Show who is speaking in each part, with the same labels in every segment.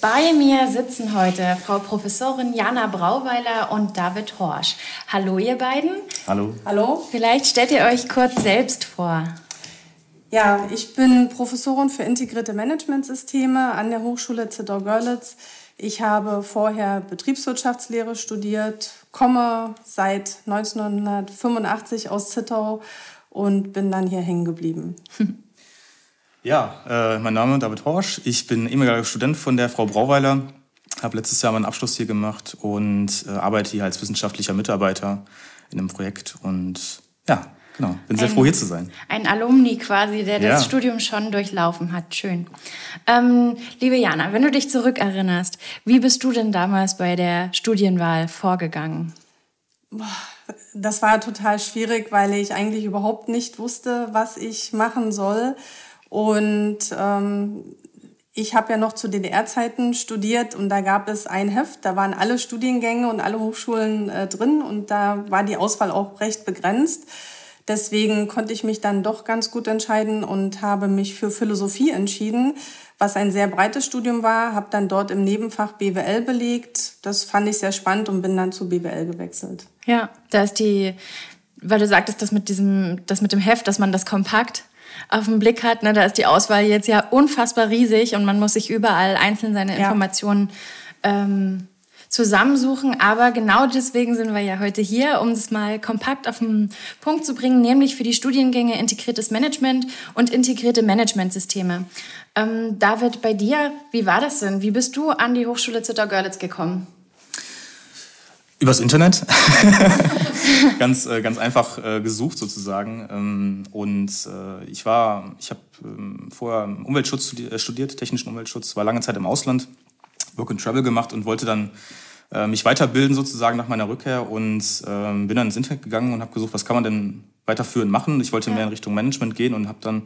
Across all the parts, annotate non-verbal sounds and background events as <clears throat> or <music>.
Speaker 1: Bei mir sitzen heute Frau Professorin Jana Brauweiler und David Horsch. Hallo, ihr beiden.
Speaker 2: Hallo.
Speaker 1: Hallo. Vielleicht stellt ihr euch kurz selbst vor.
Speaker 3: Ja, ich bin Professorin für integrierte Managementsysteme an der Hochschule Zittau-Görlitz. Ich habe vorher Betriebswirtschaftslehre studiert, komme seit 1985 aus Zittau und bin dann hier hängen geblieben. <laughs>
Speaker 2: Ja, äh, mein Name ist David Horsch. Ich bin ehemaliger Student von der Frau Brauweiler. Habe letztes Jahr meinen Abschluss hier gemacht und äh, arbeite hier als wissenschaftlicher Mitarbeiter in einem Projekt. Und ja, genau, bin sehr
Speaker 1: Ein-
Speaker 2: froh, hier zu sein.
Speaker 1: Ein Alumni quasi, der das
Speaker 2: Ja.
Speaker 1: Studium schon durchlaufen hat. Schön. Ähm, liebe Jana, wenn du dich zurückerinnerst, wie bist du denn damals bei der Studienwahl vorgegangen?
Speaker 3: Das war total schwierig, weil ich eigentlich überhaupt nicht wusste, was ich machen soll. Und ähm, ich habe ja noch zu DDR-Zeiten studiert und da gab es ein Heft, da waren alle Studiengänge und alle Hochschulen äh, drin und da war die Auswahl auch recht begrenzt. Deswegen konnte ich mich dann doch ganz gut entscheiden und habe mich für Philosophie entschieden, was ein sehr breites Studium war, habe dann dort im Nebenfach BWL belegt. Das fand ich sehr spannend und bin dann zu BWL gewechselt.
Speaker 1: Ja, da ist die, weil du sagtest, das mit diesem, das mit dem Heft, dass man das kompakt auf den Blick hat, ne, da ist die Auswahl jetzt ja unfassbar riesig und man muss sich überall einzeln seine
Speaker 3: Ja.
Speaker 1: Informationen ähm, zusammensuchen. Aber genau deswegen sind wir ja heute hier, um es mal kompakt auf den Punkt zu bringen, nämlich für die Studiengänge integriertes Management und integrierte Managementsysteme. Ähm, David, bei dir, wie war das denn? Wie bist du an die Hochschule Zittau-Görlitz gekommen?
Speaker 2: Übers Internet. <laughs> ganz, äh, ganz einfach äh, gesucht sozusagen. Ähm, und äh, ich war, ich habe ähm, vorher Umweltschutz äh, studiert, technischen Umweltschutz, war lange Zeit im Ausland, Work and Travel gemacht und wollte dann äh, mich weiterbilden sozusagen nach meiner Rückkehr und ähm, bin dann ins Internet gegangen und habe gesucht, was kann man denn weiterführend machen. Ich wollte mehr in Richtung Management gehen und habe dann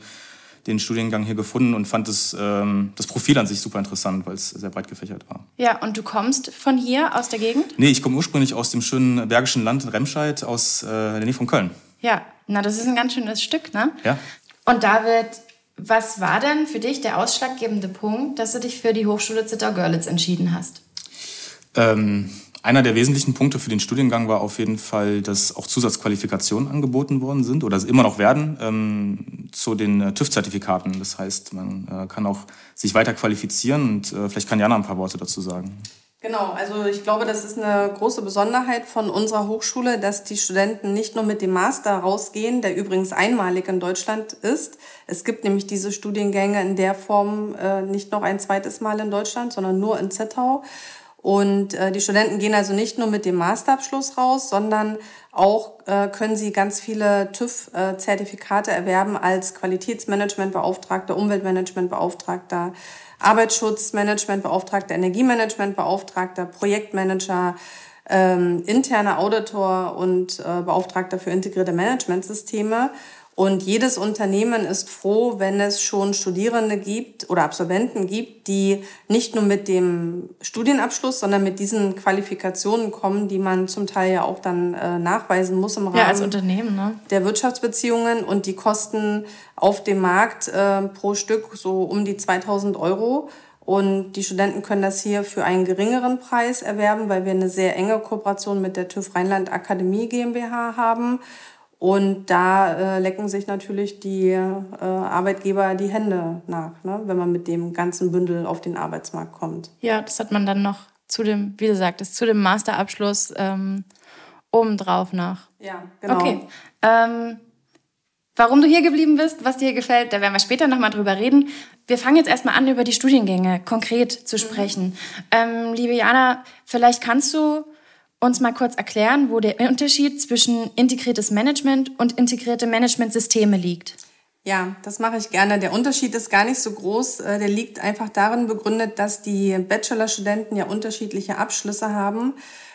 Speaker 2: den Studiengang hier gefunden und fand das, ähm, das Profil an sich super interessant, weil es sehr breit gefächert war.
Speaker 1: Ja, und du kommst von hier aus der Gegend?
Speaker 2: Nee, ich komme ursprünglich aus dem schönen Bergischen Land in Remscheid, aus äh, der Nähe von Köln.
Speaker 1: Ja, na, das ist ein ganz schönes Stück, ne?
Speaker 2: Ja.
Speaker 1: Und David, was war denn für dich der ausschlaggebende Punkt, dass du dich für die Hochschule Zittau-Görlitz entschieden hast?
Speaker 2: Ähm, einer der wesentlichen Punkte für den Studiengang war auf jeden Fall, dass auch Zusatzqualifikationen angeboten worden sind oder immer noch werden ähm, zu den äh, TÜV-Zertifikaten. Das heißt, man äh, kann auch sich weiter qualifizieren und äh, vielleicht kann Jana ein paar Worte dazu sagen.
Speaker 3: Genau, also ich glaube, das ist eine große Besonderheit von unserer Hochschule, dass die Studenten nicht nur mit dem Master rausgehen, der übrigens einmalig in Deutschland ist. Es gibt nämlich diese Studiengänge in der Form äh, nicht noch ein zweites Mal in Deutschland, sondern nur in Zittau. Und äh, die Studenten gehen also nicht nur mit dem Masterabschluss raus, sondern auch äh, können sie ganz viele TÜV-Zertifikate erwerben als Qualitätsmanagementbeauftragter, Umweltmanagementbeauftragter, Arbeitsschutzmanagementbeauftragter, Energiemanagementbeauftragter, Projektmanager, ähm, interner Auditor und äh, Beauftragter für integrierte Managementsysteme. Und jedes Unternehmen ist froh, wenn es schon Studierende gibt oder Absolventen gibt, die nicht nur mit dem Studienabschluss, sondern mit diesen Qualifikationen kommen, die man zum Teil ja auch dann äh, nachweisen muss im Rahmen
Speaker 1: Ja, als Unternehmen, ne?
Speaker 3: der Wirtschaftsbeziehungen und die kosten auf dem Markt äh, pro Stück so um die 2000 Euro. Und die Studenten können das hier für einen geringeren Preis erwerben, weil wir eine sehr enge Kooperation mit der TÜV Rheinland Akademie GmbH haben. Und da äh, lecken sich natürlich die äh, Arbeitgeber die Hände nach, ne, wenn man mit dem ganzen Bündel auf den Arbeitsmarkt kommt.
Speaker 1: Ja, das hat man dann noch zu dem, wie du sagtest, zu dem Masterabschluss ähm, obendrauf nach.
Speaker 3: Ja, genau.
Speaker 1: Okay. Ähm, warum du hier geblieben bist, was dir gefällt, da werden wir später nochmal drüber reden. Wir fangen jetzt erstmal an, über die Studiengänge konkret zu sprechen. Ähm, liebe Jana, vielleicht kannst du uns mal kurz erklären, wo der Unterschied zwischen integriertes Management und integrierte Managementsysteme liegt.
Speaker 3: Ja, das mache ich gerne. Der Unterschied ist gar nicht so groß. Äh, der liegt einfach darin begründet, dass die Bachelorstudenten ja unterschiedliche Abschlüsse haben.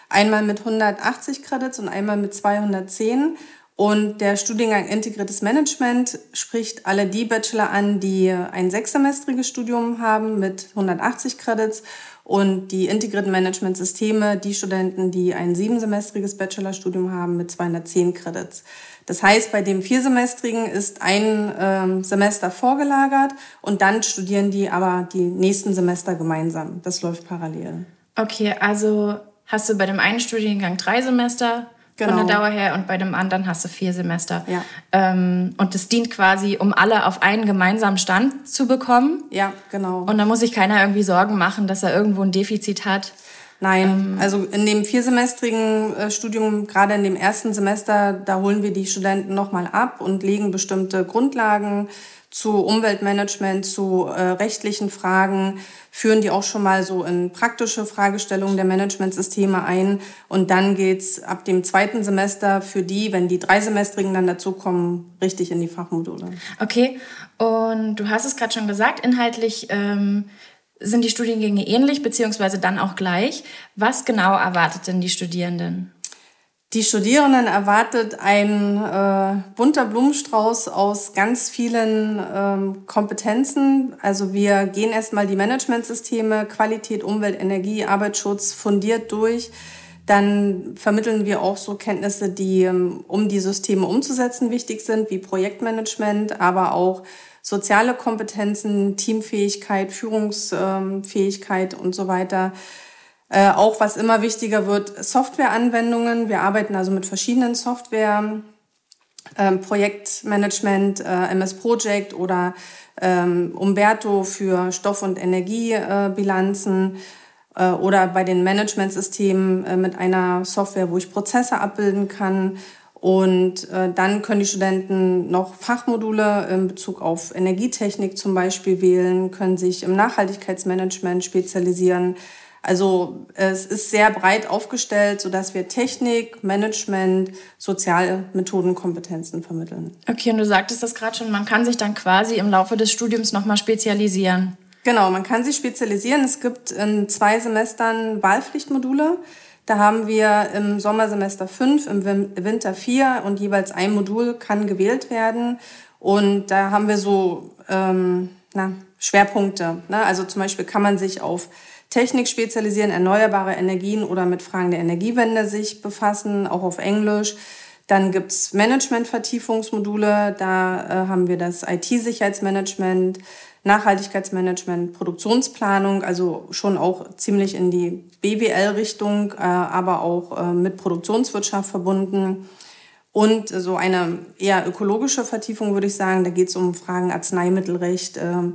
Speaker 3: Einmal mit 180 Credits und einmal mit 210. Und der Studiengang Integriertes Management spricht alle die Bachelor an, die ein sechssemestriges Studium haben mit 180 Credits und die integrierten Managementsysteme, die Studenten, die ein siebensemestriges Bachelorstudium haben mit 210 Credits. Das heißt, bei dem viersemestrigen ist ein ähm, Semester vorgelagert und dann studieren die aber die nächsten Semester gemeinsam. Das läuft parallel.
Speaker 1: Okay, also hast du bei dem einen Studiengang drei Semester genau. von der Dauer her und bei dem anderen hast du vier Semester. Ja. Ähm, und das dient quasi, um alle auf einen gemeinsamen Stand zu bekommen.
Speaker 3: Ja, genau.
Speaker 1: Und da muss sich keiner irgendwie Sorgen machen, dass er irgendwo ein Defizit hat.
Speaker 3: Nein, ähm, also in dem viersemestrigen äh, Studium, gerade in dem ersten Semester, da holen wir die Studenten nochmal ab und legen bestimmte Grundlagen zu Umweltmanagement, zu äh, rechtlichen Fragen, führen die auch schon mal so in praktische Fragestellungen der Managementsysteme ein. Und dann geht's ab dem zweiten Semester für die, wenn die dreisemestrigen dann dazukommen, richtig in die Fachmodule.
Speaker 1: Okay, und du hast es gerade schon gesagt, inhaltlich ähm, sind die Studiengänge ähnlich, beziehungsweise dann auch gleich. Was genau erwartet denn die Studierenden?
Speaker 3: Die Studierenden erwartet ein äh, bunter Blumenstrauß aus ganz vielen ähm, Kompetenzen. Also wir gehen erstmal die Managementsysteme, Qualität, Umwelt, Energie, Arbeitsschutz fundiert durch. Dann vermitteln wir auch so Kenntnisse, die, ähm, um die Systeme umzusetzen, wichtig sind, wie Projektmanagement, aber auch soziale Kompetenzen, Teamfähigkeit, Führungsfähigkeit und so weiter. Äh, auch was immer wichtiger wird, Softwareanwendungen. Wir arbeiten also mit verschiedenen Software, ähm, Projektmanagement, äh, MS Project oder ähm, Umberto für Stoff- und Energiebilanzen äh, oder bei den Managementsystemen äh, mit einer Software, wo ich Prozesse abbilden kann und äh, dann können die Studenten noch Fachmodule in Bezug auf Energietechnik zum Beispiel wählen, können sich im Nachhaltigkeitsmanagement spezialisieren. Also es ist sehr breit aufgestellt, sodass wir Technik, Management, soziale Methodenkompetenzen vermitteln.
Speaker 1: Okay, und du sagtest das gerade schon, man kann sich dann quasi im Laufe des Studiums nochmal spezialisieren.
Speaker 3: Genau, man kann sich spezialisieren. Es gibt in zwei Semestern Wahlpflichtmodule. Da haben wir im Sommersemester fünf, im Winter vier und jeweils ein Modul kann gewählt werden. Und da haben wir so ähm, na, Schwerpunkte. Ne? Also zum Beispiel kann man sich auf Technik spezialisieren, erneuerbare Energien oder mit Fragen der Energiewende sich befassen, auch auf Englisch. Dann gibt's Management-Vertiefungsmodule, da äh, haben wir das IT-Sicherheitsmanagement, Nachhaltigkeitsmanagement, Produktionsplanung, also schon auch ziemlich in die BWL-Richtung, äh, aber auch äh, mit Produktionswirtschaft verbunden. Und so eine eher ökologische Vertiefung würde ich sagen, da geht es um Fragen Arzneimittelrecht, äh,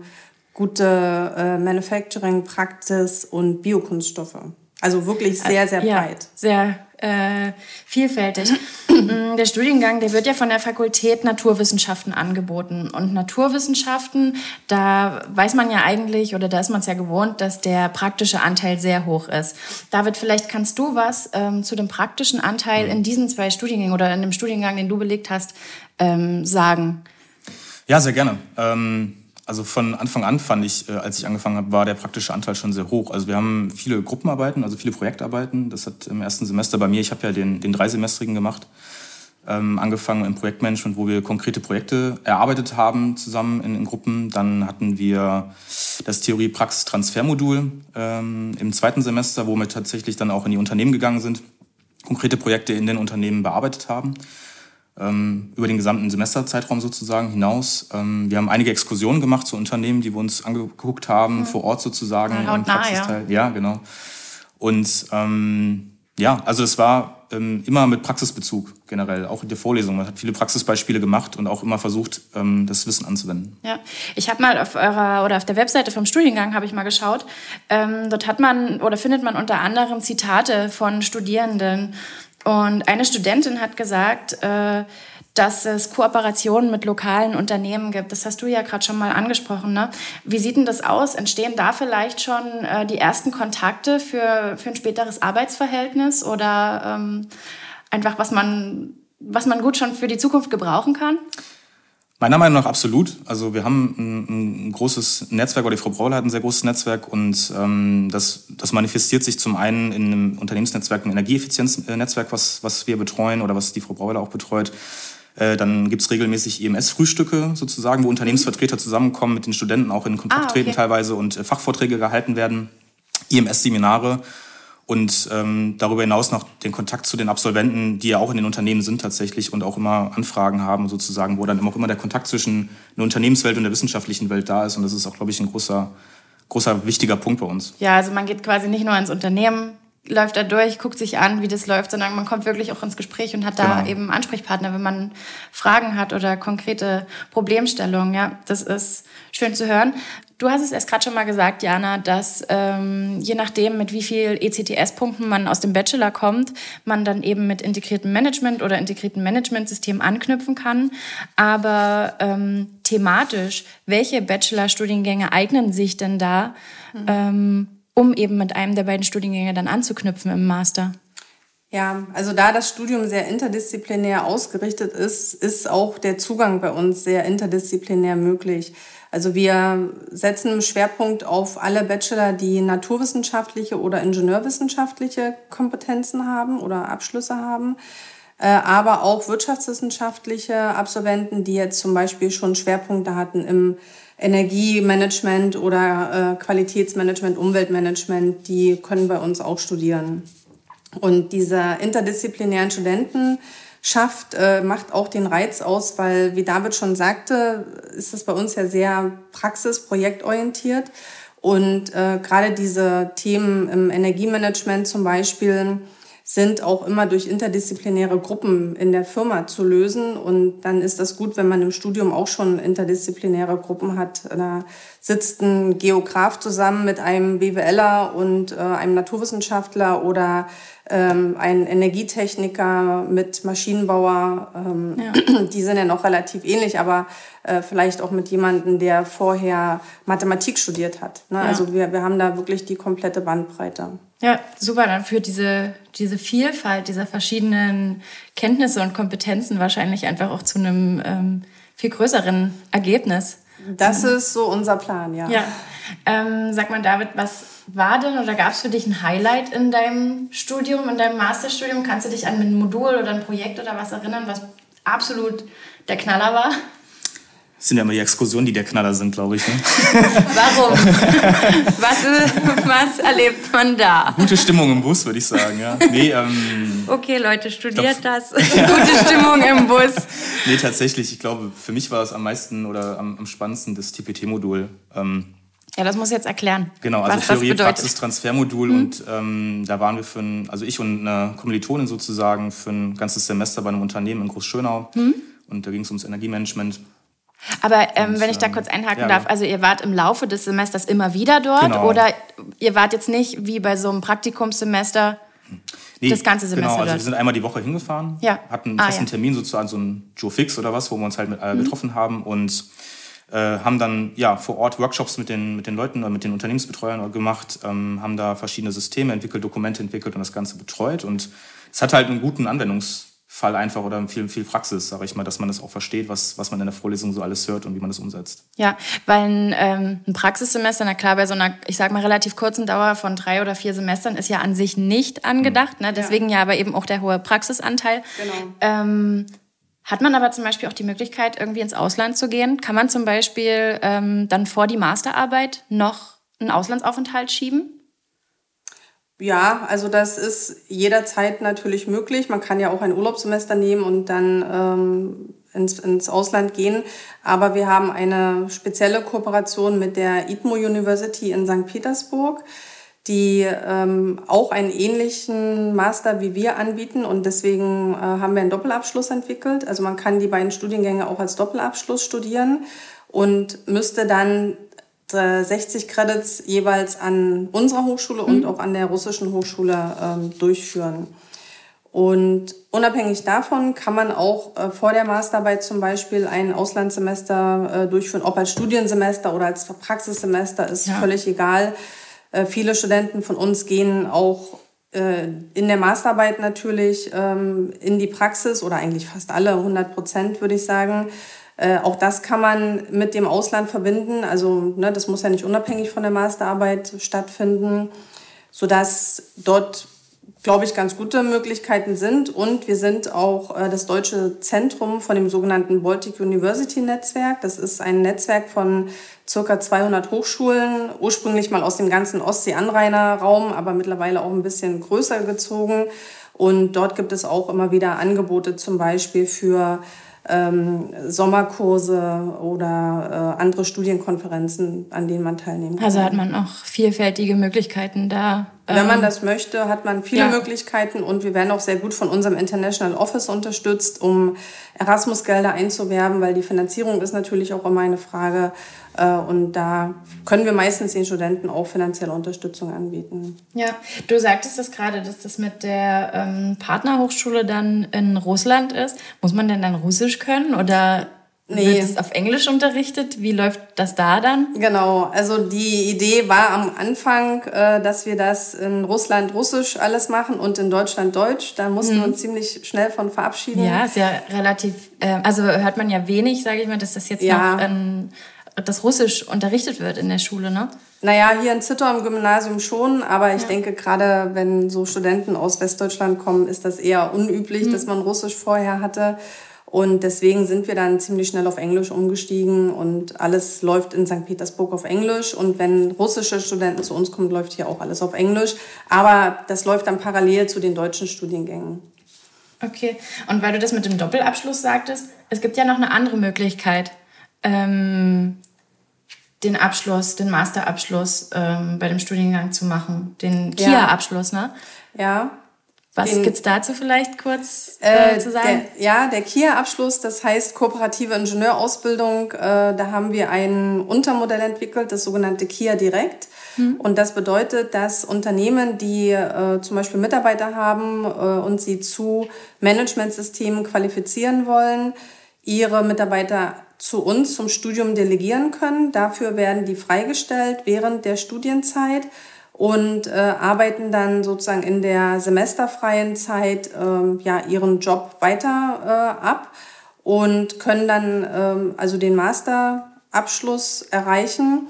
Speaker 3: gute äh, Manufacturing Practice und Biokunststoffe. Also wirklich sehr, sehr breit. Ja,
Speaker 1: sehr äh, vielfältig. Mm, der Studiengang, der wird ja von der Fakultät Naturwissenschaften angeboten. Und Naturwissenschaften, da weiß man ja eigentlich, oder da ist man es ja gewohnt, dass der praktische Anteil sehr hoch ist. David, vielleicht kannst du was ähm, zu dem praktischen Anteil in diesen zwei Studiengängen oder in dem Studiengang, den du belegt hast, ähm, sagen.
Speaker 2: Ja, sehr gerne. Ähm also von Anfang an fand ich, äh, als ich angefangen habe, war der praktische Anteil schon sehr hoch. Also wir haben viele Gruppenarbeiten, also viele Projektarbeiten. Das hat im ersten Semester bei mir, ich habe ja den, den dreisemestrigen gemacht, ähm, angefangen im Projektmanagement, wo wir konkrete Projekte erarbeitet haben zusammen in, in Gruppen. Dann hatten wir das Theorie-Praxis-Transfermodul ähm, im zweiten Semester, wo wir tatsächlich dann auch in die Unternehmen gegangen sind, konkrete Projekte in den Unternehmen bearbeitet haben über den gesamten Semesterzeitraum sozusagen hinaus. Ähm, wir haben einige Exkursionen gemacht zu Unternehmen, die wir uns angeguckt haben, mhm. vor Ort sozusagen.
Speaker 1: Ja,
Speaker 2: Praxisteil. Ja. ja, genau. Und ähm, ja, also es war ähm, immer mit Praxisbezug generell, auch in der Vorlesung. Man hat viele Praxisbeispiele gemacht und auch immer versucht, ähm, das Wissen anzuwenden.
Speaker 1: Ja, ich habe mal auf eurer oder auf der Webseite vom Studiengang habe ich mal geschaut. Ähm, dort hat man oder findet man unter anderem Zitate von Studierenden und eine Studentin hat gesagt, äh, dass es Kooperationen mit lokalen Unternehmen gibt. Das hast du ja gerade schon mal angesprochen. Ne? Wie sieht denn das aus? Entstehen da vielleicht schon äh, die ersten Kontakte für, für ein späteres Arbeitsverhältnis oder ähm, einfach, was man, was man gut schon für die Zukunft gebrauchen kann?
Speaker 2: Meiner Meinung nach absolut. Also wir haben ein, ein, großes Netzwerk, oder die Frau Braule hat ein sehr großes Netzwerk und ähm, das, das manifestiert sich zum einen in einem Unternehmensnetzwerk, ein Energieeffizienznetzwerk, was, was wir betreuen oder was die Frau Braule auch betreut. Äh, dann gibt's regelmäßig EMS-Frühstücke sozusagen, wo Unternehmensvertreter zusammenkommen, mit den Studenten auch in Kontakt ah, okay. treten teilweise und äh, Fachvorträge gehalten werden, EMS-Seminare und ähm, darüber hinaus noch den Kontakt zu den Absolventen, die ja auch in den Unternehmen sind tatsächlich und auch immer Anfragen haben sozusagen, wo dann auch immer der Kontakt zwischen der Unternehmenswelt und der wissenschaftlichen Welt da ist und das ist auch, glaube ich, ein großer, großer wichtiger Punkt bei uns.
Speaker 1: Ja, also man geht quasi nicht nur ins Unternehmen, läuft da durch, guckt sich an, wie das läuft, sondern man kommt wirklich auch ins Gespräch und hat da genau. eben Ansprechpartner, wenn man Fragen hat oder konkrete Problemstellungen. Ja, das ist schön zu hören. Du hast es erst gerade schon mal gesagt, Jana, dass ähm, je nachdem, mit wie viel ECTS-Punkten man aus dem Bachelor kommt, man dann eben mit integriertem Management oder integriertem Managementsystem anknüpfen kann. Aber ähm, thematisch, welche Bachelor-Studiengänge eignen sich denn da, mhm. ähm, um eben mit einem der beiden Studiengänge dann anzuknüpfen im Master?
Speaker 3: Ja, also da das Studium sehr interdisziplinär ausgerichtet ist, ist auch der Zugang bei uns sehr interdisziplinär möglich. Also wir setzen im Schwerpunkt auf alle Bachelor, die naturwissenschaftliche oder ingenieurwissenschaftliche Kompetenzen haben oder Abschlüsse haben, äh, aber auch wirtschaftswissenschaftliche Absolventen, die jetzt zum Beispiel schon Schwerpunkte hatten im Energiemanagement oder äh, Qualitätsmanagement, Umweltmanagement, die können bei uns auch studieren. Und diese interdisziplinären Studenten schafft, äh, macht auch den Reiz aus, weil, wie David schon sagte, ist das bei uns ja sehr praxis-, projektorientiert. Und äh, gerade diese Themen im Energiemanagement zum Beispiel sind auch immer durch interdisziplinäre Gruppen in der Firma zu lösen. Und dann ist das gut, wenn man im Studium auch schon interdisziplinäre Gruppen hat. Da sitzt ein Geograf zusammen mit einem BWLer und äh, einem Naturwissenschaftler oder ähm, ein Energietechniker mit Maschinenbauer. Ähm, ja. <clears throat> Die sind ja noch relativ ähnlich, aber äh, vielleicht auch mit jemandem, der vorher Mathematik studiert hat. Ne? Ja. Also wir, wir haben da wirklich die komplette Bandbreite.
Speaker 1: Ja, super. Dann führt diese, diese Vielfalt dieser verschiedenen Kenntnisse und Kompetenzen wahrscheinlich einfach auch zu einem ähm, viel größeren Ergebnis.
Speaker 3: Das ist so unser Plan, ja.
Speaker 1: Ja. Ähm, sag mal, David, was war denn oder gab es für dich ein Highlight in deinem Studium, in deinem Masterstudium? Kannst du dich an ein Modul oder ein Projekt oder was erinnern, was absolut der Knaller war?
Speaker 2: Das sind ja immer die Exkursionen, die der Knaller sind, glaube ich. Ne? <laughs>
Speaker 1: Warum? was, was erlebt man da?
Speaker 2: Gute Stimmung im Bus, würde ich sagen. Ja. Nee, ähm,
Speaker 1: okay, Leute, studiert glaub, das. <laughs> <laughs> Gute Stimmung im Bus.
Speaker 2: Nee, tatsächlich. Ich glaube, für mich war es am meisten oder am, am spannendsten das TPT-Modul. Ähm,
Speaker 1: ja, das muss ich jetzt erklären.
Speaker 2: Genau, also Theorie, Praxis, Transfermodul mhm. und ähm, da waren wir für ein, also ich und eine Kommilitonin sozusagen für ein ganzes Semester bei einem Unternehmen in Großschönau mhm. und da ging es ums Energiemanagement.
Speaker 1: Aber ähm, und, wenn ich da kurz einhaken ja, darf, also ihr wart im Laufe des Semesters immer wieder dort genau. oder ihr wart jetzt nicht wie bei so einem Praktikumssemester nee, das ganze Semester
Speaker 2: genau, also
Speaker 1: dort?
Speaker 2: wir sind einmal die Woche hingefahren,
Speaker 1: ja.
Speaker 2: hatten einen ah, festen ja. Termin sozusagen, so ein Joe Fix oder was, wo wir uns halt mit, äh, mhm. getroffen haben und äh, haben dann ja vor Ort Workshops mit den, mit den Leuten oder mit den Unternehmensbetreuern gemacht, ähm, haben da verschiedene Systeme entwickelt, Dokumente entwickelt und das Ganze betreut. Und es hat halt einen guten Anwendungsfall einfach oder viel, viel Praxis, sage ich mal, dass man das auch versteht, was, was man in der Vorlesung so alles hört und wie man das umsetzt.
Speaker 1: Ja, weil ein, ähm, ein Praxissemester, na klar, bei so einer, ich sag mal, relativ kurzen Dauer von drei oder vier Semestern ist ja an sich nicht angedacht. Mhm. Ne? Deswegen ja. ja. aber eben auch der hohe Praxisanteil. Genau. Ähm, hat man aber zum Beispiel auch die Möglichkeit, irgendwie ins Ausland zu gehen? Kann man zum Beispiel ähm, dann vor die Masterarbeit noch einen Auslandsaufenthalt schieben?
Speaker 3: Ja, also das ist jederzeit natürlich möglich. Man kann ja auch ein Urlaubssemester nehmen und dann ähm, ins, ins Ausland gehen. Aber wir haben eine spezielle Kooperation mit der ITMO University in St. Petersburg die ähm, auch einen ähnlichen Master wie wir anbieten und deswegen äh, haben wir einen Doppelabschluss entwickelt. Also man kann die beiden Studiengänge auch als Doppelabschluss studieren und müsste dann 60 Credits jeweils an unserer Hochschule mhm. und auch an der russischen Hochschule ähm, durchführen. Und unabhängig davon kann man auch äh, vor der Masterarbeit zum Beispiel ein Auslandssemester äh, durchführen, ob als Studiensemester oder als Praxissemester, ist ja. völlig egal. Äh, viele Studenten von uns gehen auch äh, in der Masterarbeit natürlich ähm, in die Praxis oder eigentlich fast alle, 100 Prozent würde ich sagen. Äh, auch das kann man mit dem Ausland verbinden. Also ne, das muss ja nicht unabhängig von der Masterarbeit stattfinden, sodass dort glaube ich, ganz gute Möglichkeiten sind. Und wir sind auch äh, das deutsche Zentrum von dem sogenannten Baltic University Netzwerk. Das ist ein Netzwerk von circa 200 Hochschulen, ursprünglich mal aus dem ganzen Ostsee-Anrainerraum, aber mittlerweile auch ein bisschen größer gezogen. Und dort gibt es auch immer wieder Angebote, zum Beispiel für ähm, Sommerkurse oder äh, andere Studienkonferenzen, an denen man teilnehmen kann.
Speaker 1: Also hat man auch vielfältige Möglichkeiten da.
Speaker 3: Wenn man ähm, das möchte, hat man viele ja. Möglichkeiten und wir werden auch sehr gut von unserem International Office unterstützt, um Erasmus-Gelder einzuwerben, weil die Finanzierung ist natürlich auch immer eine Frage. Äh, und da können wir meistens den Studenten auch finanzielle Unterstützung anbieten.
Speaker 1: Ja, du sagtest das gerade, dass das mit der ähm, Partnerhochschule dann in Russland ist. Muss man denn dann Russisch können oder Nee. Wird es auf Englisch unterrichtet? Wie läuft das da dann?
Speaker 3: Genau, also die Idee war am Anfang, äh, dass wir das in Russland Russisch alles machen und in Deutschland Deutsch. Da mussten mhm. wir uns ziemlich schnell von verabschieden.
Speaker 1: Ja, ist ja relativ, äh, also hört man ja wenig, sage ich mal, dass das jetzt ja. noch in dass Russisch unterrichtet wird in der Schule, ne?
Speaker 3: Naja, hier in Zittau im Gymnasium schon, aber ich ja. denke, gerade wenn so Studenten aus Westdeutschland kommen, ist das eher unüblich, mhm. dass man Russisch vorher hatte. Und deswegen sind wir dann ziemlich schnell auf Englisch umgestiegen und alles läuft in St. Petersburg auf Englisch. Und wenn russische Studenten zu uns kommen, läuft hier auch alles auf Englisch. Aber das läuft dann parallel zu den deutschen Studiengängen.
Speaker 1: Okay, und weil du das mit dem Doppelabschluss sagtest, es gibt ja noch eine andere Möglichkeit ähm, den Abschluss, den Masterabschluss ähm, bei dem Studiengang zu machen, den KIA-Abschluss, ne?
Speaker 3: Ja.
Speaker 1: Was gibt es dazu vielleicht kurz äh, äh, zu sagen?
Speaker 3: Der, ja, der KIA-Abschluss, das heißt kooperative Ingenieurausbildung. Äh, da haben wir ein Untermodell entwickelt, das sogenannte KIA Direkt. Hm. Und das bedeutet, dass Unternehmen, die äh, zum Beispiel Mitarbeiter haben äh, und sie zu Managementsystemen qualifizieren wollen, ihre Mitarbeiter zu uns zum Studium delegieren können. Dafür werden die freigestellt während der Studienzeit und äh, arbeiten dann sozusagen in der semesterfreien Zeit äh, ja, ihren Job weiter äh, ab und können dann ähm, also den Masterabschluss erreichen.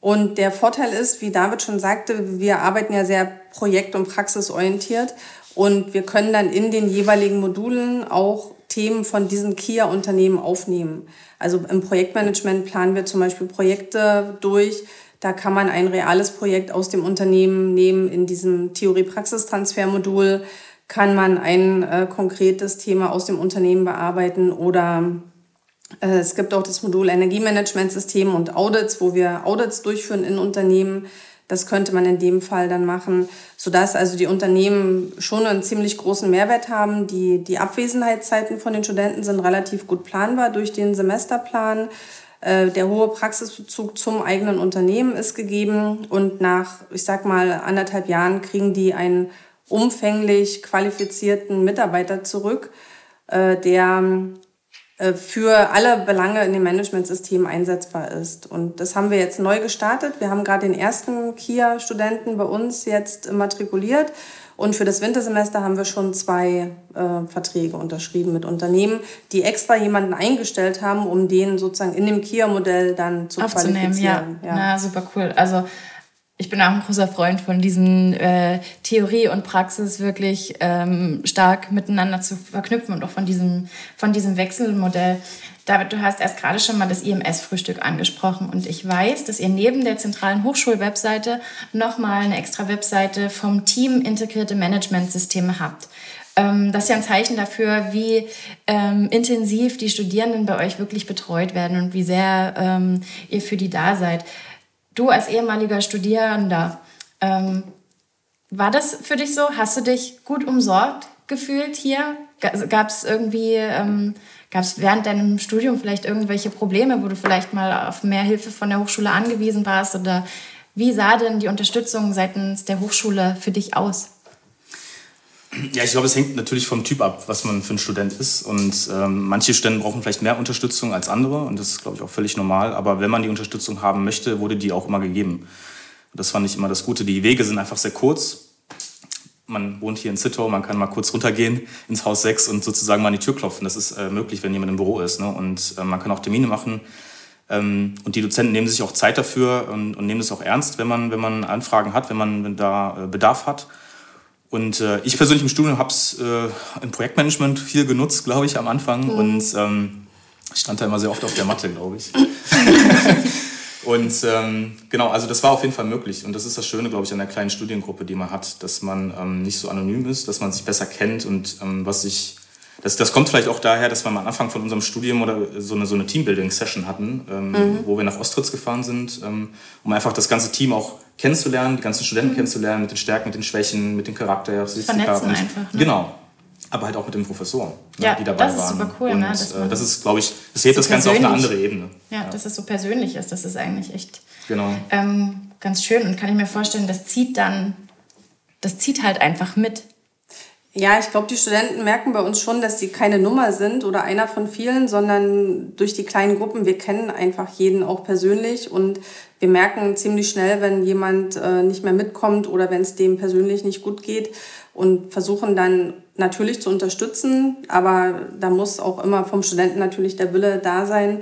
Speaker 3: Und der Vorteil ist, wie David schon sagte, wir arbeiten ja sehr projekt- und praxisorientiert und wir können dann in den jeweiligen Modulen auch Themen von diesen KIA-Unternehmen aufnehmen. Also im Projektmanagement planen wir zum Beispiel Projekte durch. Da kann man ein reales Projekt aus dem Unternehmen nehmen. In diesem Theorie-Praxistransfer-Modul kann man ein äh, konkretes Thema aus dem Unternehmen bearbeiten oder äh, es gibt auch das Modul Energiemanagementsystem und Audits, wo wir Audits durchführen in Unternehmen. Das könnte man in dem Fall dann machen, sodass also die Unternehmen schon einen ziemlich großen Mehrwert haben. Die, die Abwesenheitszeiten von den Studenten sind relativ gut planbar durch den Semesterplan. Äh, der hohe Praxisbezug zum eigenen Unternehmen ist gegeben und nach, ich sag mal, anderthalb Jahren kriegen die einen umfänglich qualifizierten Mitarbeiter zurück, äh, der für alle Belange in dem Managementsystem einsetzbar ist. Und das haben wir jetzt neu gestartet. Wir haben gerade den ersten KIA-Studenten bei uns jetzt matrikuliert. Und für das Wintersemester haben wir schon zwei äh, Verträge unterschrieben mit Unternehmen, die extra jemanden eingestellt haben, um den sozusagen in dem KIA-Modell dann zu Aufzunehmen, qualifizieren.
Speaker 1: Ja. ja, Na, super cool. Also ich bin auch ein großer Freund von diesen äh, Theorie und Praxis wirklich ähm, stark miteinander zu verknüpfen und auch von diesem, von diesem Wechselmodell. David, du hast erst gerade schon mal das IMS-Frühstück angesprochen und ich weiß, dass ihr neben der zentralen Hochschulwebseite nochmal eine extra Webseite vom Team Integrierte Managementsysteme habt. Ähm, das ist ja ein Zeichen dafür, wie ähm, intensiv die Studierenden bei euch wirklich betreut werden und wie sehr ähm, ihr für die da seid. Du als ehemaliger Studierender, ähm, war das für dich so? Hast du dich gut umsorgt gefühlt hier? Gab es irgendwie, ähm, gab es während deinem Studium vielleicht irgendwelche Probleme, wo du vielleicht mal auf mehr Hilfe von der Hochschule angewiesen warst? Oder wie sah denn die Unterstützung seitens der Hochschule für dich aus?
Speaker 2: Ja, ich glaube, es hängt natürlich vom Typ ab, was man für ein Student ist. Und ähm, manche Studenten brauchen vielleicht mehr Unterstützung als andere. Und das ist, glaube ich, auch völlig normal. Aber wenn man die Unterstützung haben möchte, wurde die auch immer gegeben. Und das fand ich immer das Gute. Die Wege sind einfach sehr kurz. man wohnt hier in Zittau, man kann mal kurz runtergehen ins Haus 6 und sozusagen mal an die Tür klopfen. Das ist äh, möglich, wenn jemand im Büro ist. Ne? Und äh, man kann auch Termine machen. Ähm, und die Dozenten nehmen sich auch Zeit dafür und, und nehmen es auch ernst, wenn man, wenn man Anfragen hat, wenn man da äh, Bedarf hat. Und äh, ich persönlich im Studium habe es äh, im Projektmanagement viel genutzt, glaube ich, am Anfang. Mhm. Und ähm, stand da immer sehr oft auf der Matte, glaube ich. <laughs> Und ähm, genau, also das war auf jeden Fall möglich. Und das ist das Schöne, glaube ich, an der kleinen Studiengruppe, die man hat, dass man ähm, nicht so anonym ist, dass man sich besser kennt und ähm, was sich das, das kommt vielleicht auch daher, dass wir am Anfang von unserem Studium oder so eine, so eine Teambuilding-Session hatten, ähm, mhm. wo wir nach Ostritz gefahren sind, ähm, um einfach das ganze Team auch kennenzulernen, die ganzen Studenten mhm. kennenzulernen, mit den Stärken, mit den Schwächen, mit den Charakteristiken.
Speaker 1: Vernetzen einfach.
Speaker 2: Ne? Genau aber halt auch mit den Professoren,
Speaker 1: ne, ja, die dabei waren. Das ist super cool.
Speaker 2: Und
Speaker 1: ne,
Speaker 2: äh, das ist, glaube ich, das hebt so das Ganze auf eine andere Ebene.
Speaker 1: Ja, ja, dass es so persönlich ist, das ist eigentlich echt
Speaker 2: genau.
Speaker 1: ähm, ganz schön und kann ich mir vorstellen, das zieht dann, das zieht halt einfach mit.
Speaker 3: Ja, ich glaube, die Studenten merken bei uns schon, dass sie keine Nummer sind oder einer von vielen, sondern durch die kleinen Gruppen, wir kennen einfach jeden auch persönlich und wir merken ziemlich schnell, wenn jemand äh, nicht mehr mitkommt oder wenn es dem persönlich nicht gut geht und versuchen dann natürlich zu unterstützen, aber da muss auch immer vom Studenten natürlich der Wille da sein.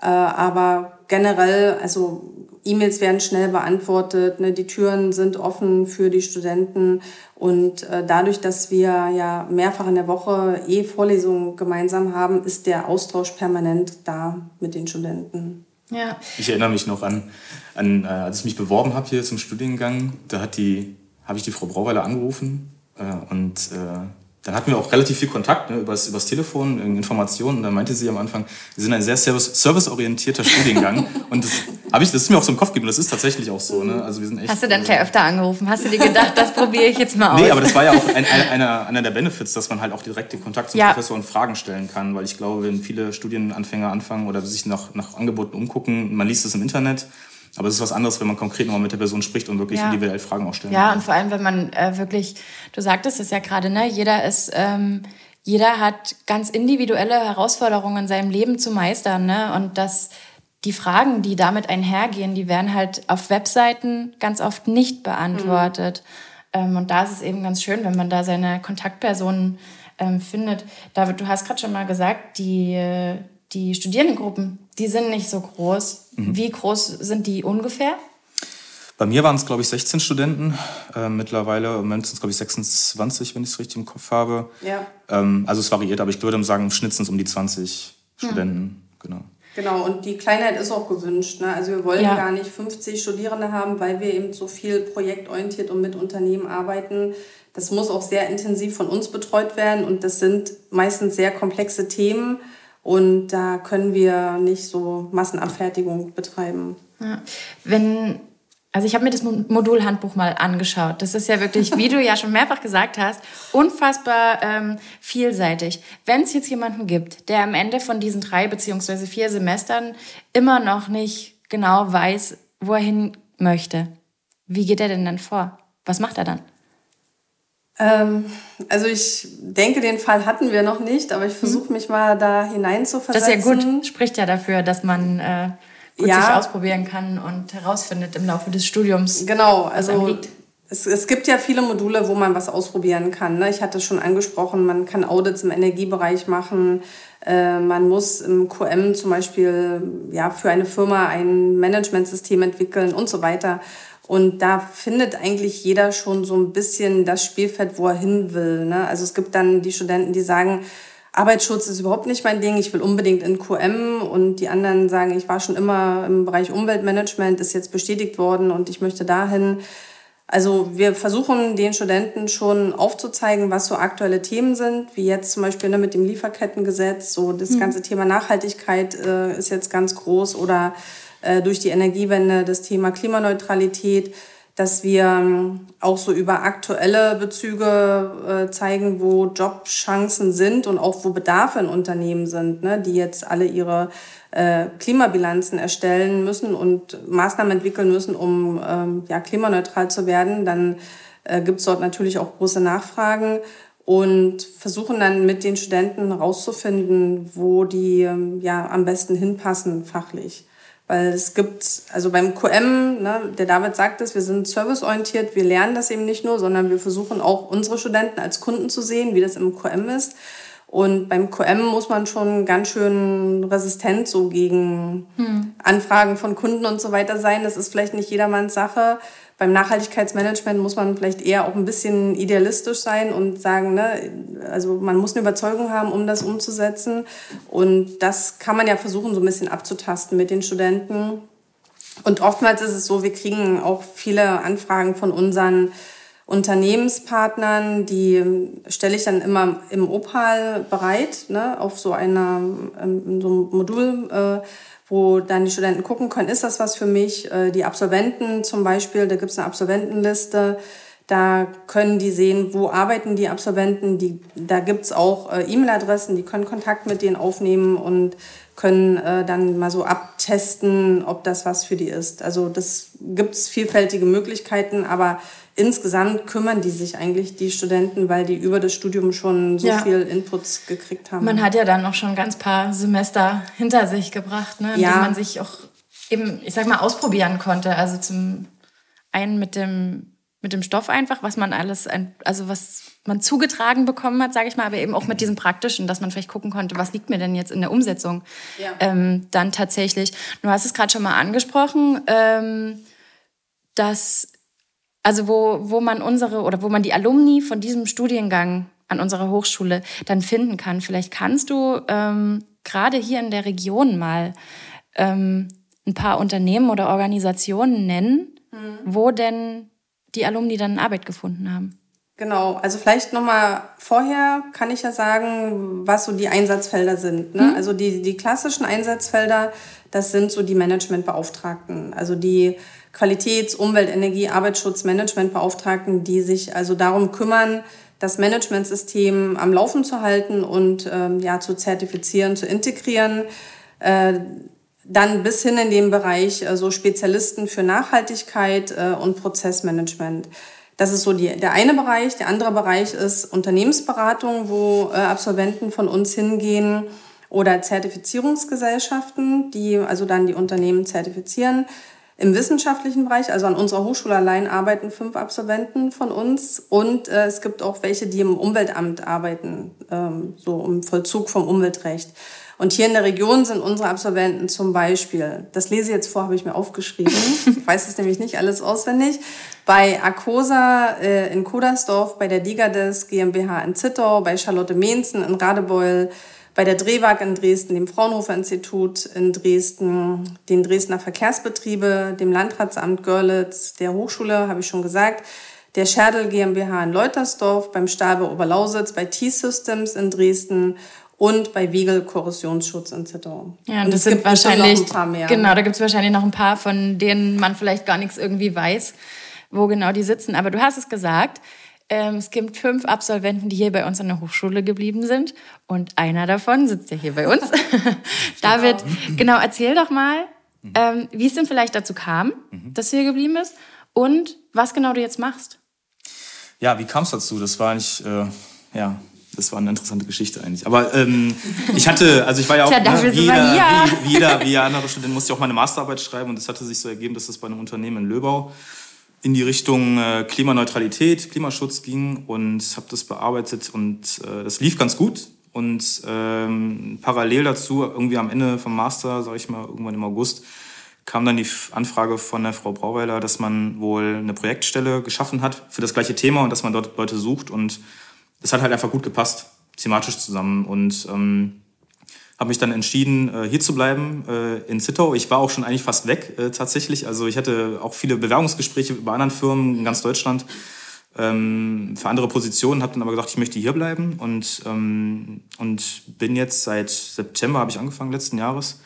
Speaker 3: Äh, aber generell, also E-Mails werden schnell beantwortet, ne, die Türen sind offen für die Studenten und äh, dadurch, dass wir ja mehrfach in der Woche eh Vorlesungen gemeinsam haben, ist der Austausch permanent da mit den Studenten.
Speaker 1: Ja.
Speaker 2: Ich erinnere mich noch an, an äh, als ich mich beworben habe hier zum Studiengang, da hat die, habe ich die Frau Brauweiler angerufen äh, und äh, dann hatten wir auch relativ viel Kontakt ne, übers, übers Telefon, Informationen. Und dann meinte sie am Anfang, wir sind ein sehr serviceorientierter Studiengang. <laughs> und das, hab ich, das ist mir auch so im Kopf gegeben. Das ist tatsächlich auch so. Ne? Also wir sind echt,
Speaker 1: Hast du dann gleich öfter angerufen? Hast du dir gedacht, das probiere ich jetzt mal aus?
Speaker 2: Nee, aber das war ja auch ein, ein, <laughs> einer, einer der Benefits, dass man halt auch direkt den Kontakt zum ja. Professor und Fragen stellen kann. Weil ich glaube, wenn viele Studienanfänger anfangen oder sich nach, nach Angeboten umgucken, man liest es im Internet, aber es ist was anderes, wenn man konkret nochmal mit der Person spricht und wirklich ja. individuell Fragen auch stellen
Speaker 1: Ja,
Speaker 2: kann.
Speaker 1: und vor allem, wenn man äh, wirklich, du sagtest es ja gerade, ne, jeder ist, ähm, jeder hat ganz individuelle Herausforderungen in seinem Leben zu meistern, ne? Und das, die Fragen, die damit einhergehen, die werden halt auf Webseiten ganz oft nicht beantwortet. Mhm. Ähm, und da ist es eben ganz schön, wenn man da seine Kontaktpersonen ähm, findet. David, du hast gerade schon mal gesagt, die, die Studierendengruppen, die sind nicht so groß. Mhm. Wie groß sind die ungefähr?
Speaker 2: Bei mir waren es, glaube ich, 16 Studenten. Äh, mittlerweile, im Moment sind es, glaube ich, 26, wenn ich es richtig im Kopf habe.
Speaker 3: Ja.
Speaker 2: Ähm, also es variiert, aber ich würde sagen, im Schnitt sind es um die 20 hm. Studenten. Genau.
Speaker 3: Genau, und die Kleinheit ist auch gewünscht. Ne? Also wir wollen ja. gar nicht 50 Studierende haben, weil wir eben so viel projektorientiert und mit Unternehmen arbeiten. Das muss auch sehr intensiv von uns betreut werden und das sind meistens sehr komplexe Themen. Und da können wir nicht so Massenabfertigung betreiben.
Speaker 1: Ja. Wenn, also ich habe mir das Modulhandbuch mal angeschaut. Das ist ja wirklich, wie du ja schon mehrfach gesagt hast, unfassbar ähm, vielseitig. Wenn es jetzt jemanden gibt, der am Ende von diesen drei beziehungsweise vier Semestern immer noch nicht genau weiß, wo er hin möchte, wie geht er denn dann vor? Was macht er dann?
Speaker 3: Ähm, also ich denke, den Fall hatten wir noch nicht, aber ich mhm. versuche mich mal da hinein zu
Speaker 1: versetzen. Das ist ja gut, spricht ja dafür, dass man äh, gut ja. sich ausprobieren kann und herausfindet im Laufe des Studiums.
Speaker 3: Genau, also es, es gibt ja viele Module, wo man was ausprobieren kann. Ne? Ich hatte es schon angesprochen, man kann Audits im Energiebereich machen, äh, man muss im QM zum Beispiel ja, für eine Firma ein Managementsystem entwickeln und so weiter. Und da findet eigentlich jeder schon so ein bisschen das Spielfeld, wo er hin will. Ne? Also es gibt dann die Studenten, die sagen, Arbeitsschutz ist überhaupt nicht mein Ding, ich will unbedingt in QM und die anderen sagen, ich war schon immer im Bereich Umweltmanagement, ist jetzt bestätigt worden und ich möchte dahin. Also wir versuchen den Studenten schon aufzuzeigen, was so aktuelle Themen sind, wie jetzt zum Beispiel ne, mit dem Lieferkettengesetz, so das mhm. ganze Thema Nachhaltigkeit äh, ist jetzt ganz groß oder äh, durch die Energiewende, das Thema Klimaneutralität, dass wir ähm, auch so über aktuelle Bezüge äh, zeigen, wo Jobchancen sind und auch wo Bedarfe in Unternehmen sind, ne, die jetzt alle ihre äh, Klimabilanzen erstellen müssen und Maßnahmen entwickeln müssen, um ähm, ja, klimaneutral zu werden. Dann äh, gibt es dort natürlich auch große Nachfragen und versuchen dann mit den Studenten herauszufinden, wo die ähm, ja am besten hinpassen fachlich. Weil es gibt, also beim QM, ne, der David sagt es, wir sind serviceorientiert, wir lernen das eben nicht nur, sondern wir versuchen auch unsere Studenten als Kunden zu sehen, wie das im QM ist. Und beim QM muss man schon ganz schön resistent so gegen hm. Anfragen von Kunden und so weiter sein. Das ist vielleicht nicht jedermanns Sache. Beim Nachhaltigkeitsmanagement muss man vielleicht eher auch ein bisschen idealistisch sein und sagen, ne, also man muss eine Überzeugung haben, um das umzusetzen. Und das kann man ja versuchen, so ein bisschen abzutasten mit den Studenten. Und oftmals ist es so, wir kriegen auch viele Anfragen von unseren Unternehmenspartnern, die stelle ich dann immer im Opal bereit, ne, auf so einer ähm, so einem Modul. Äh, wo dann die Studenten gucken können, ist das was für mich? Äh, die Absolventen zum Beispiel, da gibt es eine Absolventenliste, da können die sehen, wo arbeiten die Absolventen. Die, da gibt's auch äh, E-Mail-Adressen, die können Kontakt mit denen aufnehmen und können äh, dann mal so abtesten, ob das was für die ist. Also das gibt's vielfältige Möglichkeiten, aber insgesamt kümmern die sich eigentlich, die Studenten, weil die über das Studium schon so ja. viel Inputs gekriegt haben.
Speaker 1: Man hat ja dann auch schon ganz paar Semester hinter sich gebracht, ne, in ja. denen man sich auch eben, ich sag mal, ausprobieren konnte. Also zum einen mit dem mit dem Stoff einfach, was man alles, also was man zugetragen bekommen hat, sage ich mal, aber eben auch mit diesem praktischen, dass man vielleicht gucken konnte, was liegt mir denn jetzt in der Umsetzung ja. ähm, dann tatsächlich. Du hast es gerade schon mal angesprochen, ähm, dass also wo, wo man unsere oder wo man die Alumni von diesem Studiengang an unserer Hochschule dann finden kann. Vielleicht kannst du ähm, gerade hier in der Region mal ähm, ein paar Unternehmen oder Organisationen nennen, mhm. wo denn die Alumni dann Arbeit gefunden haben.
Speaker 3: Genau, also vielleicht nochmal vorher kann ich ja sagen, was so die Einsatzfelder sind. Ne? Mhm. Also die, die klassischen Einsatzfelder, das sind so die Managementbeauftragten, also die Qualitäts-, Umwelt-, Energie-, Arbeitsschutz-, Managementbeauftragten, die sich also darum kümmern, das Managementsystem am Laufen zu halten und ähm, ja, zu zertifizieren, zu integrieren. Äh, dann bis hin in den Bereich äh, so Spezialisten für Nachhaltigkeit äh, und Prozessmanagement. Das ist so die, der eine Bereich. Der andere Bereich ist Unternehmensberatung, wo äh, Absolventen von uns hingehen oder Zertifizierungsgesellschaften, die also dann die Unternehmen zertifizieren. Im wissenschaftlichen Bereich, also an unserer Hochschule allein, arbeiten fünf Absolventen von uns und äh, es gibt auch welche, die im Umweltamt arbeiten, ähm, so im Vollzug vom Umweltrecht. Und hier in der Region sind unsere Absolventen zum Beispiel, das lese ich jetzt vor, habe ich mir aufgeschrieben, <laughs> ich weiß es nämlich nicht alles auswendig, bei Arcosa äh, in Kodersdorf, bei der Digades GmbH in Zittau, bei Charlotte Mehnzen in Radebeul, bei der Drehwag in Dresden, dem Fraunhofer Institut in Dresden, den Dresdner Verkehrsbetriebe, dem Landratsamt Görlitz, der Hochschule, habe ich schon gesagt, der Scherdel GmbH in Leutersdorf, beim Stabe Oberlausitz, bei T-Systems in Dresden und bei Wiegel Korrosionsschutz Zittau.
Speaker 1: Ja, und das sind wahrscheinlich noch ein paar mehr. Genau, da gibt es wahrscheinlich noch ein paar, von denen man vielleicht gar nichts irgendwie weiß, wo genau die sitzen. Aber du hast es gesagt, ähm, es gibt fünf Absolventen, die hier bei uns an der Hochschule geblieben sind. Und einer davon sitzt ja hier bei uns. <laughs> David, genau, erzähl doch mal, mhm. ähm, wie es denn vielleicht dazu kam, mhm. dass du hier geblieben bist und was genau du jetzt machst.
Speaker 2: Ja, wie kam es dazu? Das war eigentlich, äh, ja, das war eine interessante Geschichte eigentlich. Aber ähm, <laughs> ich hatte, also ich war ja auch, Tja, ne, wie, jeder, wie, wie, jeder, wie jeder andere Student, musste ich auch meine Masterarbeit schreiben und es hatte sich so ergeben, dass das bei einem Unternehmen in Löbau in die Richtung äh, Klimaneutralität, Klimaschutz ging und habe das bearbeitet und äh, das lief ganz gut. Und ähm, parallel dazu, irgendwie am Ende vom Master, sage ich mal, irgendwann im August, kam dann die Anfrage von der Frau Brauweiler, dass man wohl eine Projektstelle geschaffen hat für das gleiche Thema und dass man dort Leute sucht. Und das hat halt einfach gut gepasst, thematisch zusammen. Und ähm, habe mich dann entschieden, äh, hier zu bleiben äh, in Zittau. Ich war auch schon eigentlich fast weg äh, tatsächlich. Also ich hatte auch viele Bewerbungsgespräche bei anderen Firmen in ganz Deutschland ähm, für andere Positionen, habe dann aber gesagt, ich möchte hier bleiben und, ähm, und bin jetzt seit September, habe ich angefangen letzten Jahres,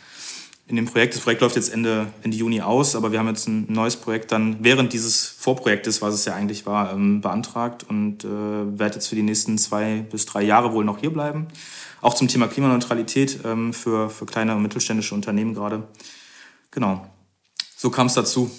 Speaker 2: in dem Projekt. Das Projekt läuft jetzt Ende, Ende Juni aus, aber wir haben jetzt ein neues Projekt dann während dieses Vorprojektes, was es ja eigentlich war, ähm, beantragt und äh, werde jetzt für die nächsten zwei bis drei Jahre wohl noch hier bleiben. Auch zum Thema Klimaneutralität ähm, für, für kleine und mittelständische Unternehmen gerade. Genau. So kam es dazu,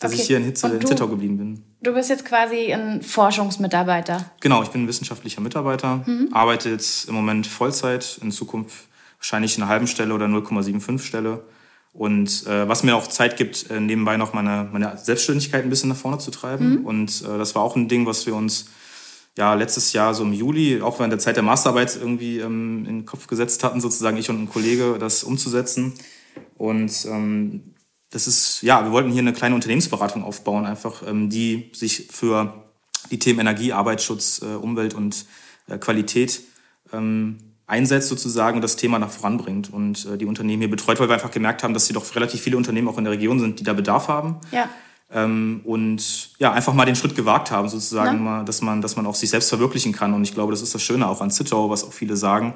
Speaker 2: dass okay. ich hier in, Hitze, in Zittau geblieben bin.
Speaker 1: Du bist jetzt quasi ein Forschungsmitarbeiter.
Speaker 2: Genau, ich bin ein wissenschaftlicher Mitarbeiter, mhm. arbeite jetzt im Moment Vollzeit, in Zukunft wahrscheinlich in einer halben Stelle oder 0,75 Stelle Und äh, was mir auch Zeit gibt, äh, nebenbei noch meine, meine Selbstständigkeit ein bisschen nach vorne zu treiben. Mhm. Und äh, das war auch ein Ding, was wir uns ja letztes Jahr so im Juli, auch während der Zeit der Masterarbeit irgendwie ähm, in den Kopf gesetzt hatten, sozusagen ich und ein Kollege, das umzusetzen. Und ähm, das ist, ja, wir wollten hier eine kleine Unternehmensberatung aufbauen, einfach, ähm, die sich für die Themen Energie, Arbeitsschutz, äh, Umwelt und äh, Qualität ähm, einsetzt sozusagen und das Thema nach voranbringt und äh, die Unternehmen hier betreut, weil wir einfach gemerkt haben, dass sie doch relativ viele Unternehmen auch in der Region sind, die da Bedarf haben.
Speaker 1: Ja.
Speaker 2: Ähm, und ja, einfach mal den Schritt gewagt haben, sozusagen, mal, dass, man, dass man auch sich selbst verwirklichen kann. Und ich glaube, das ist das Schöne auch an Zittau, was auch viele sagen.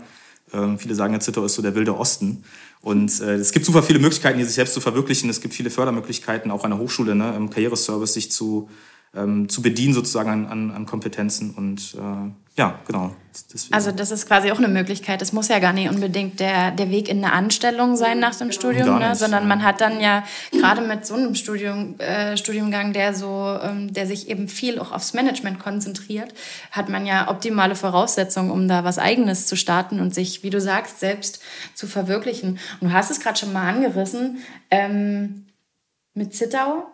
Speaker 2: Ähm, viele sagen ja, Zittau ist so der wilde Osten. Und äh, es gibt super viele Möglichkeiten, hier sich selbst zu verwirklichen. Es gibt viele Fördermöglichkeiten, auch an der Hochschule, ne, im Karriereservice sich zu ähm, zu bedienen sozusagen an, an, an Kompetenzen. Und äh, ja, genau.
Speaker 1: Deswegen. Also das ist quasi auch eine Möglichkeit. Es muss ja gar nicht unbedingt der, der Weg in eine Anstellung sein nach dem Studium, ne? sondern man hat dann ja gerade mit so einem Studium, äh, Studiumgang, der so, ähm, der sich eben viel auch aufs Management konzentriert, hat man ja optimale Voraussetzungen, um da was Eigenes zu starten und sich, wie du sagst, selbst zu verwirklichen. Und du hast es gerade schon mal angerissen. Ähm, mit Zittau.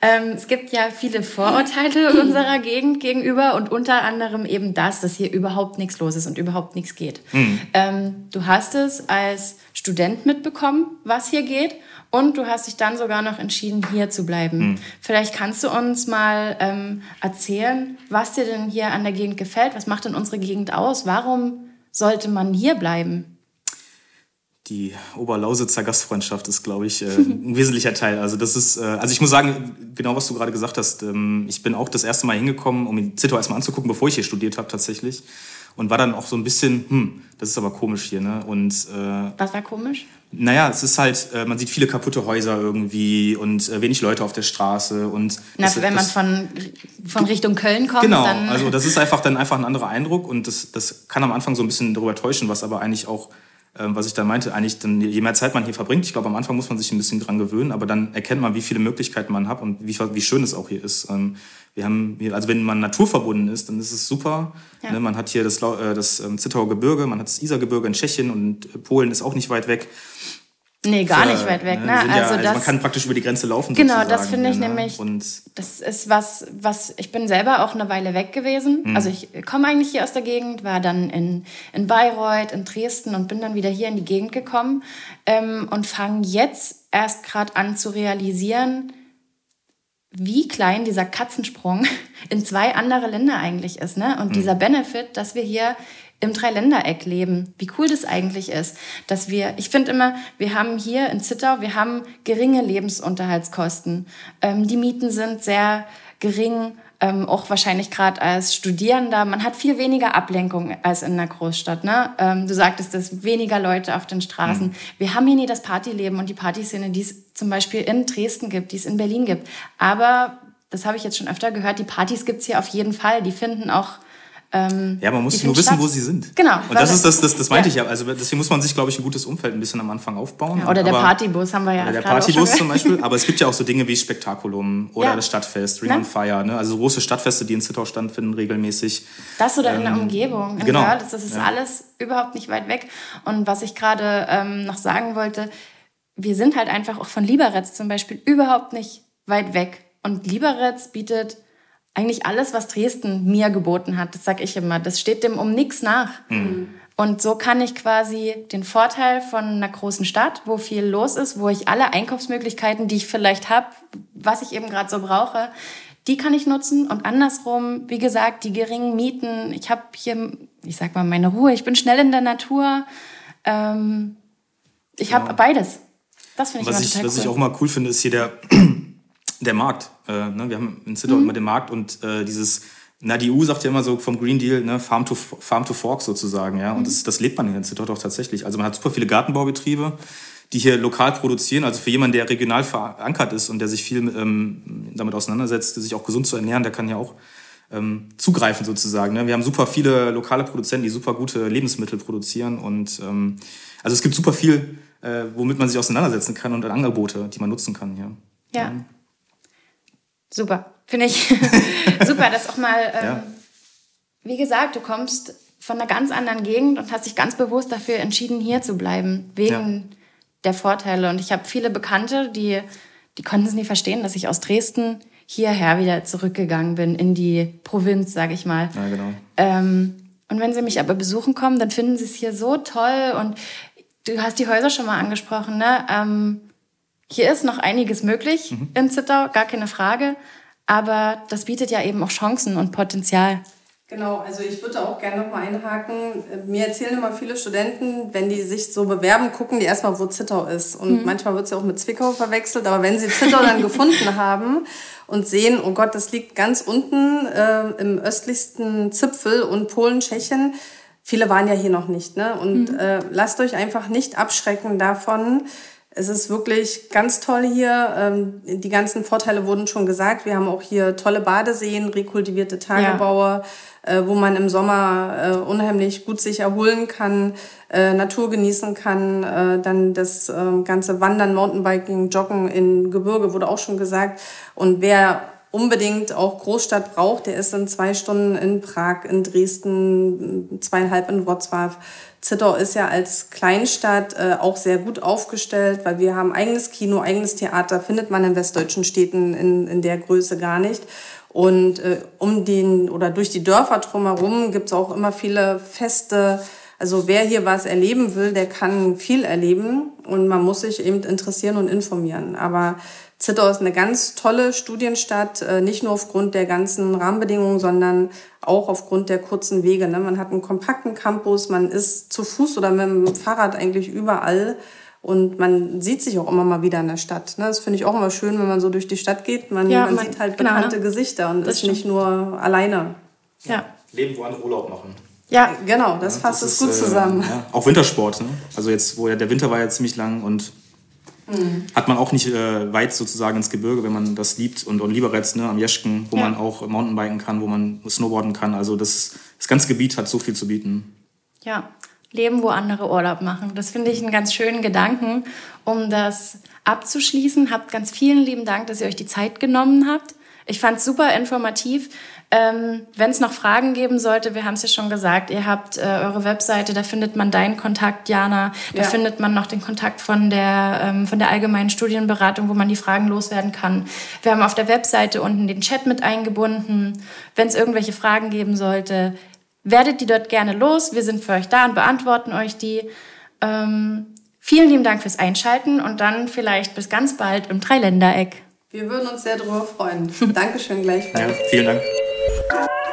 Speaker 1: Ähm, es gibt ja viele Vorurteile unserer <laughs> Gegend gegenüber und unter anderem eben das, dass hier überhaupt nichts los ist und überhaupt nichts geht. Mhm. Ähm, du hast es als Student mitbekommen, was hier geht und du hast dich dann sogar noch entschieden, hier zu bleiben. Mhm. Vielleicht kannst du uns mal ähm, erzählen, was dir denn hier an der Gegend gefällt. Was macht denn unsere Gegend aus? Warum sollte man hier bleiben?
Speaker 2: Die Oberlausitzer Gastfreundschaft ist, glaube ich, äh, ein wesentlicher Teil. Also das ist, äh, also ich muss sagen, genau was du gerade gesagt hast, ähm, ich bin auch das erste Mal hingekommen, um Zittau erstmal anzugucken, bevor ich hier studiert habe tatsächlich. Und war dann auch so ein bisschen, hm, das ist aber komisch hier, ne? Und,
Speaker 1: äh, was war komisch?
Speaker 2: Naja, es ist halt, äh, man sieht viele kaputte Häuser irgendwie und wenig Leute auf der Straße. Und
Speaker 1: Na, das, wenn das, man von, von Richtung Köln kommt,
Speaker 2: genau, dann... also das ist einfach dann einfach ein anderer Eindruck und das, das kann am Anfang so ein bisschen darüber täuschen, was aber eigentlich auch was ich da meinte, eigentlich, dann, je mehr Zeit man hier verbringt, ich glaube, am Anfang muss man sich ein bisschen dran gewöhnen, aber dann erkennt man, wie viele Möglichkeiten man hat und wie, wie schön es auch hier ist. Ähm, wir haben hier, also wenn man naturverbunden ist, dann ist es super. Ja. Ne, man hat hier das, äh, das ähm, Zittauer Gebirge, man hat das Isergebirge in Tschechien und Polen ist auch nicht weit weg.
Speaker 1: Nee, gar nicht weit weg. Ne? ne? Also,
Speaker 2: ja, also das, man kann praktisch über die Grenze laufen.
Speaker 1: Genau, das finde ich ne? nämlich. Und das ist was, was ich bin selber auch eine Weile weg gewesen. Mhm. Also ich komme eigentlich hier aus der Gegend, war dann in, in Bayreuth, in Dresden und bin dann wieder hier in die Gegend gekommen ähm, und fange jetzt erst gerade an zu realisieren, wie klein dieser Katzensprung <laughs> in zwei andere Länder eigentlich ist. Ne? Und mhm. dieser Benefit, dass wir hier im Dreiländereck leben. Wie cool das eigentlich ist, dass wir, ich finde immer, wir haben hier in Zittau, wir haben geringe Lebensunterhaltskosten. Ähm, die Mieten sind sehr gering, ähm, auch wahrscheinlich gerade als Studierender. Man hat viel weniger Ablenkung als in einer Großstadt. Ne? Ähm, du sagtest es, weniger Leute auf den Straßen. Mhm. Wir haben hier nie das Partyleben und die Partyszene, die es zum Beispiel in Dresden gibt, die es in Berlin gibt. Aber, das habe ich jetzt schon öfter gehört, die Partys gibt's hier auf jeden Fall. Die finden auch
Speaker 2: ähm, ja, man muss nur wissen, statt. wo sie sind.
Speaker 1: Genau.
Speaker 2: Und das ist das, das, das meinte ja. ich ja. Also deswegen muss man sich, glaube ich, ein gutes Umfeld ein bisschen am Anfang aufbauen.
Speaker 1: Ja, oder der aber, Partybus haben wir ja.
Speaker 2: Oder der Partybus zum Beispiel. <laughs> Aber es gibt ja auch so Dinge wie Spektakulum oder ja. das Stadtfest, Ring on Fire. Ne? Also große Stadtfeste, die in Zittau stattfinden regelmäßig.
Speaker 1: Das oder ähm, in der ähm, Umgebung. In genau. Görlitz, das ist alles überhaupt nicht weit weg. Und was ich gerade ähm, noch sagen wollte, wir sind halt einfach auch von Liberec zum Beispiel überhaupt nicht weit weg. Und Liberec bietet eigentlich alles, was Dresden mir geboten hat, das sage ich immer, das steht dem um nichts nach. Mhm. Und so kann ich quasi den Vorteil von einer großen Stadt, wo viel los ist, wo ich alle Einkaufsmöglichkeiten, die ich vielleicht habe, was ich eben gerade so brauche, die kann ich nutzen. Und andersrum, wie gesagt, die geringen Mieten. Ich habe hier, ich sag mal, meine Ruhe. Ich bin schnell in der Natur. Ähm, ich habe ja. beides. Das finde ich
Speaker 2: was
Speaker 1: immer total
Speaker 2: ich, Was ich auch mal cool finde, ist hier der <clears throat> der Markt. Äh, ne? Wir haben in Zittau mhm. immer den Markt und äh, dieses, na, die EU sagt ja immer so vom Green Deal, ne, Farm to, Farm to Fork sozusagen, ja. Und mhm. das, das lebt man hier in Zittau doch tatsächlich. Also man hat super viele Gartenbaubetriebe, die hier lokal produzieren. Also für jemanden, der regional verankert ist und der sich viel ähm, damit auseinandersetzt, sich auch gesund zu ernähren, der kann ja auch ähm, zugreifen sozusagen. Ne? Wir haben super viele lokale Produzenten, die super gute Lebensmittel produzieren und ähm, also es gibt super viel, äh, womit man sich auseinandersetzen kann und Angebote, die man nutzen kann hier.
Speaker 1: Ja. ja. Super. Finde ich <laughs> super, dass auch mal, ähm, ja. wie gesagt, du kommst von einer ganz anderen Gegend und hast dich ganz bewusst dafür entschieden, hier zu bleiben. Wegen ja. der Vorteile. Und ich habe viele Bekannte, die, die konnten es nie verstehen, dass ich aus Dresden hierher wieder zurückgegangen bin in die Provinz, sage ich mal.
Speaker 2: Ja, genau.
Speaker 1: Ähm, und wenn sie mich aber besuchen kommen, dann finden sie es hier so toll. Und du hast die Häuser schon mal angesprochen, ne? Ähm, hier ist noch einiges möglich mhm. in Zittau, gar keine Frage. Aber das bietet ja eben auch Chancen und Potenzial.
Speaker 3: Genau, also ich würde auch gerne noch mal einhaken. Mir erzählen immer viele Studenten, wenn die sich so bewerben, gucken die erstmal, wo Zittau ist. Und mhm. manchmal wird es ja auch mit Zwickau verwechselt. Aber wenn sie Zittau dann <laughs> gefunden haben und sehen, oh Gott, das liegt ganz unten äh, im östlichsten Zipfel und Polen, Tschechien, viele waren ja hier noch nicht. Ne? Und mhm. äh, lasst euch einfach nicht abschrecken davon, es ist wirklich ganz toll hier. Ähm, die ganzen Vorteile wurden schon gesagt. Wir haben auch hier tolle Badeseen, rekultivierte Tagebaue, ja. Äh, wo man im Sommer äh, unheimlich gut sich erholen kann, äh, Natur genießen kann. Dann das ähm, ganze Wandern, Mountainbiking, Joggen in Gebirge wurde auch schon gesagt. Und wer unbedingt auch Großstadt braucht, der ist in zwei Stunden in Prag, in Dresden, zweieinhalb in Wrocław Zittau ist ja als Kleinstadt äh, auch sehr gut aufgestellt, weil wir haben eigenes Kino, eigenes Theater, findet man in westdeutschen Städten in, in der Größe gar nicht. Und äh, um den oder durch die Dörfer drumherum gibt es auch immer viele Feste. Also wer hier was erleben will, der kann viel erleben und man muss sich eben interessieren und informieren. Aber Zittau ist eine ganz tolle Studienstadt, äh, nicht nur aufgrund der ganzen Rahmenbedingungen, sondern auch aufgrund der kurzen Wege. Ne? Man hat einen kompakten Campus, man ist zu Fuß oder mit dem Fahrrad eigentlich überall und man sieht sich auch immer mal wieder in der Stadt. Ne? Das finde ich auch immer schön, wenn man so durch die Stadt geht. Man, ja, man, man sieht halt genau, bekannte genau, Gesichter und ist stimmt. nicht nur alleine.
Speaker 2: Ja. Leben, wo andere Urlaub machen.
Speaker 3: Ja, genau, das ja, fasst es gut zusammen. Äh,
Speaker 2: ja, auch Wintersport. Ne? Also jetzt, wo ja der Winter war ja ziemlich lang und Mhm. Hat man auch nicht äh, weit sozusagen ins Gebirge, wenn man das liebt. Und, und Lieberetz ne, am Jeschken, wo ja. man auch Mountainbiken kann, wo man Snowboarden kann. Also das, das ganze Gebiet hat so viel zu bieten.
Speaker 1: Ja, leben, wo andere Urlaub machen. Das finde ich einen ganz schönen Gedanken, um das abzuschließen. Habt ganz vielen lieben Dank, dass ihr euch die Zeit genommen habt. Ich fand es super informativ. Ähm, Wenn es noch Fragen geben sollte, wir haben es ja schon gesagt, ihr habt äh, eure Webseite, da findet man deinen Kontakt, Jana. Da ja. findet man noch den Kontakt von der, ähm, von der allgemeinen Studienberatung, wo man die Fragen loswerden kann. Wir haben auf der Webseite unten den Chat mit eingebunden. Wenn es irgendwelche Fragen geben sollte, werdet die dort gerne los. Wir sind für euch da und beantworten euch die. Ähm, vielen lieben Dank fürs Einschalten und dann vielleicht bis ganz bald im Dreiländereck.
Speaker 3: Wir würden uns sehr darüber freuen. Dankeschön gleichfalls.
Speaker 2: Ja, vielen Dank. Thank <laughs> you.